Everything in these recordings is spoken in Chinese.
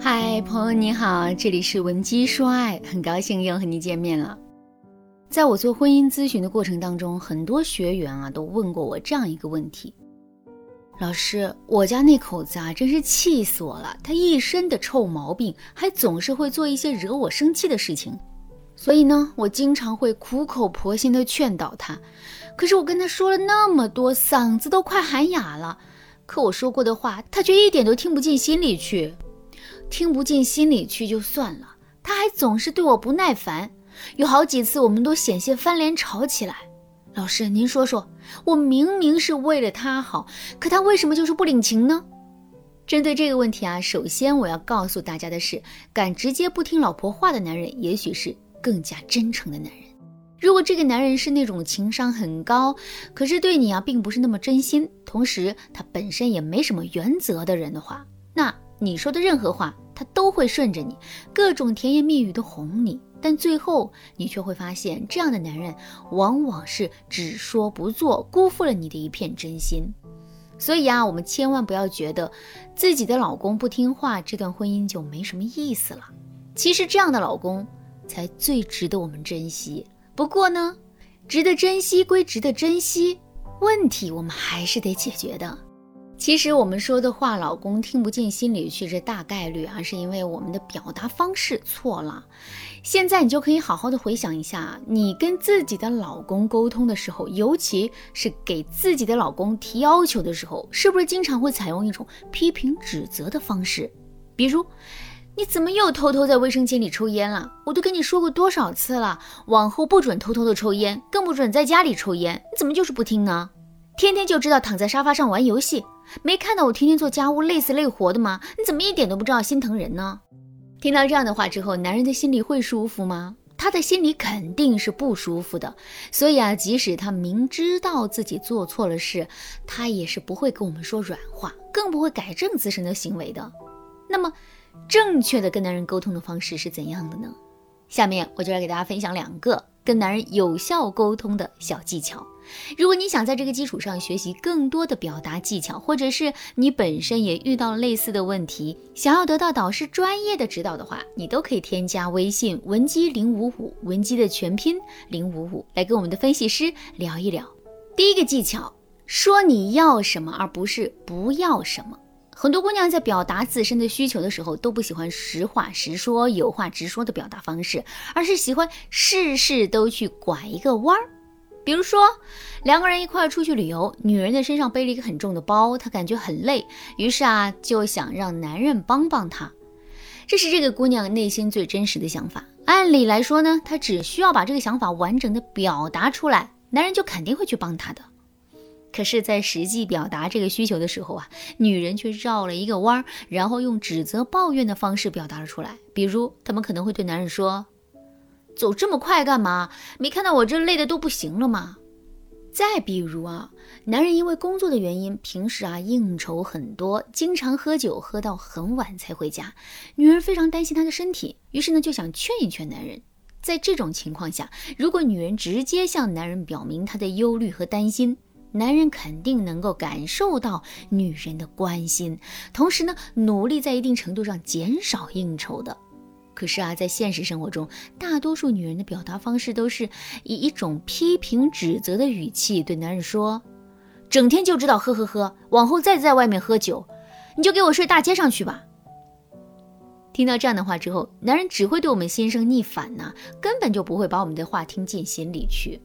嗨，朋友你好，这里是文姬说爱，很高兴又和你见面了。在我做婚姻咨询的过程当中，很多学员啊都问过我这样一个问题：老师，我家那口子啊，真是气死我了！他一身的臭毛病，还总是会做一些惹我生气的事情。所以呢，我经常会苦口婆心的劝导他，可是我跟他说了那么多，嗓子都快喊哑了，可我说过的话，他却一点都听不进心里去。听不进心里去就算了，他还总是对我不耐烦，有好几次我们都险些翻脸吵起来。老师，您说说，我明明是为了他好，可他为什么就是不领情呢？针对这个问题啊，首先我要告诉大家的是，敢直接不听老婆话的男人，也许是更加真诚的男人。如果这个男人是那种情商很高，可是对你啊并不是那么真心，同时他本身也没什么原则的人的话，那。你说的任何话，他都会顺着你，各种甜言蜜语的哄你，但最后你却会发现，这样的男人往往是只说不做，辜负了你的一片真心。所以啊，我们千万不要觉得自己的老公不听话，这段婚姻就没什么意思了。其实这样的老公才最值得我们珍惜。不过呢，值得珍惜归值得珍惜，问题我们还是得解决的。其实我们说的话，老公听不进心里去，这大概率啊，是因为我们的表达方式错了。现在你就可以好好的回想一下，你跟自己的老公沟通的时候，尤其是给自己的老公提要求的时候，是不是经常会采用一种批评指责的方式？比如，你怎么又偷偷在卫生间里抽烟了？我都跟你说过多少次了，往后不准偷偷的抽烟，更不准在家里抽烟，你怎么就是不听呢？天天就知道躺在沙发上玩游戏。没看到我天天做家务累死累活的吗？你怎么一点都不知道心疼人呢？听到这样的话之后，男人的心里会舒服吗？他的心里肯定是不舒服的。所以啊，即使他明知道自己做错了事，他也是不会跟我们说软话，更不会改正自身的行为的。那么，正确的跟男人沟通的方式是怎样的呢？下面我就来给大家分享两个跟男人有效沟通的小技巧。如果你想在这个基础上学习更多的表达技巧，或者是你本身也遇到了类似的问题，想要得到导师专业的指导的话，你都可以添加微信文姬零五五，文姬的全拼零五五，来跟我们的分析师聊一聊。第一个技巧，说你要什么，而不是不要什么。很多姑娘在表达自身的需求的时候，都不喜欢实话实说、有话直说的表达方式，而是喜欢事事都去拐一个弯儿。比如说，两个人一块儿出去旅游，女人的身上背了一个很重的包，她感觉很累，于是啊，就想让男人帮帮她。这是这个姑娘内心最真实的想法。按理来说呢，她只需要把这个想法完整的表达出来，男人就肯定会去帮她的。可是，在实际表达这个需求的时候啊，女人却绕了一个弯儿，然后用指责、抱怨的方式表达了出来。比如，他们可能会对男人说。走这么快干嘛？没看到我这累的都不行了吗？再比如啊，男人因为工作的原因，平时啊应酬很多，经常喝酒，喝到很晚才回家。女人非常担心他的身体，于是呢就想劝一劝男人。在这种情况下，如果女人直接向男人表明她的忧虑和担心，男人肯定能够感受到女人的关心，同时呢努力在一定程度上减少应酬的。可是啊，在现实生活中，大多数女人的表达方式都是以一种批评指责的语气对男人说：“整天就知道喝喝喝，往后再在外面喝酒，你就给我睡大街上去吧。”听到这样的话之后，男人只会对我们心生逆反呐，根本就不会把我们的话听进心里去。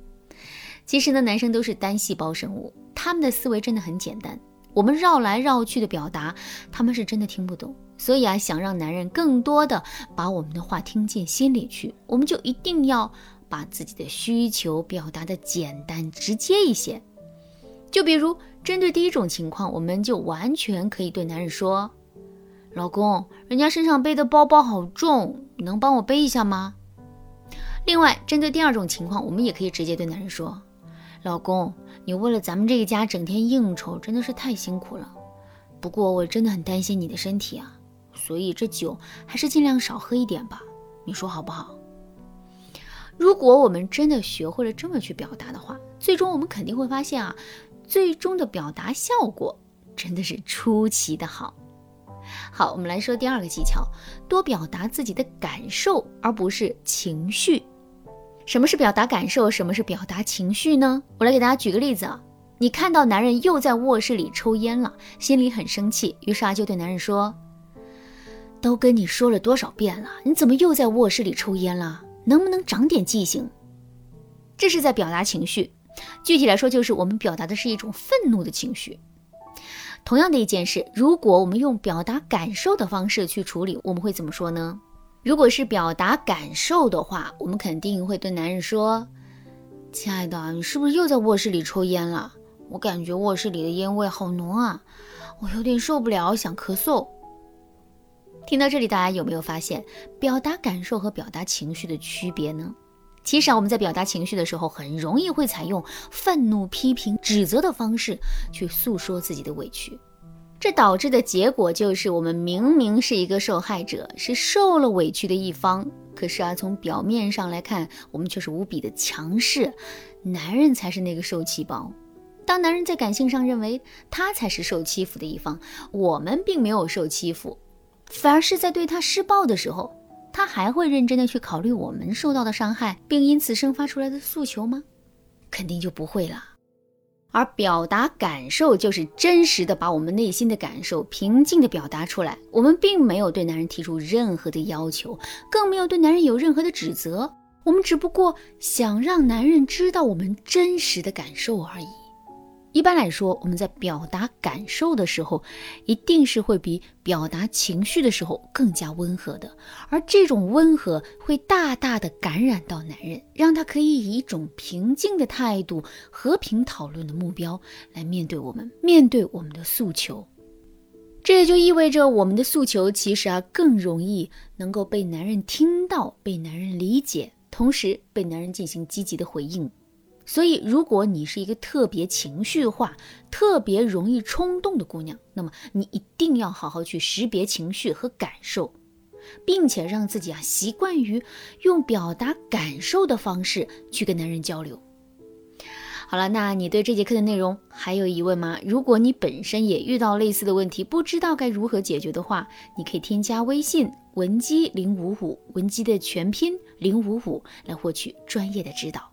其实呢，男生都是单细胞生物，他们的思维真的很简单。我们绕来绕去的表达，他们是真的听不懂。所以啊，想让男人更多的把我们的话听进心里去，我们就一定要把自己的需求表达的简单直接一些。就比如针对第一种情况，我们就完全可以对男人说：“老公，人家身上背的包包好重，能帮我背一下吗？”另外，针对第二种情况，我们也可以直接对男人说：“老公，你为了咱们这个家整天应酬，真的是太辛苦了。不过我真的很担心你的身体啊。”所以这酒还是尽量少喝一点吧，你说好不好？如果我们真的学会了这么去表达的话，最终我们肯定会发现啊，最终的表达效果真的是出奇的好。好，我们来说第二个技巧，多表达自己的感受，而不是情绪。什么是表达感受？什么是表达情绪呢？我来给大家举个例子啊，你看到男人又在卧室里抽烟了，心里很生气，于是啊就对男人说：“都跟你说了多少遍了，你怎么又在卧室里抽烟了？能不能长点记性？”这是在表达情绪，具体来说就是我们表达的是一种愤怒的情绪。同样的一件事，如果我们用表达感受的方式去处理，我们会怎么说呢？如果是表达感受的话，我们肯定会对男人说：“亲爱的，你是不是又在卧室里抽烟了？我感觉卧室里的烟味好浓啊，我有点受不了，想咳嗽。”听到这里，大家有没有发现表达感受和表达情绪的区别呢？其实啊，我们在表达情绪的时候，很容易会采用愤怒、批评、指责的方式去诉说自己的委屈。这导致的结果就是，我们明明是一个受害者，是受了委屈的一方，可是啊，从表面上来看，我们却是无比的强势，男人才是那个受气包。当男人在感性上认为他才是受欺负的一方，我们并没有受欺负，反而是在对他施暴的时候，他还会认真的去考虑我们受到的伤害，并因此生发出来的诉求吗？肯定就不会了。而表达感受，就是真实的把我们内心的感受平静的表达出来。我们并没有对男人提出任何的要求，更没有对男人有任何的指责。我们只不过想让男人知道我们真实的感受而已。一般来说，我们在表达感受的时候，一定是会比表达情绪的时候更加温和的，而这种温和会大大的感染到男人，让他可以以一种平静的态度、和平讨论的目标来面对我们，面对我们的诉求。这也就意味着，我们的诉求其实啊更容易能够被男人听到、被男人理解，同时被男人进行积极的回应。所以，如果你是一个特别情绪化、特别容易冲动的姑娘，那么你一定要好好去识别情绪和感受，并且让自己啊习惯于用表达感受的方式去跟男人交流。好了，那你对这节课的内容还有疑问吗？如果你本身也遇到类似的问题，不知道该如何解决的话，你可以添加微信文姬零五五，文姬的全拼零五五，来获取专业的指导。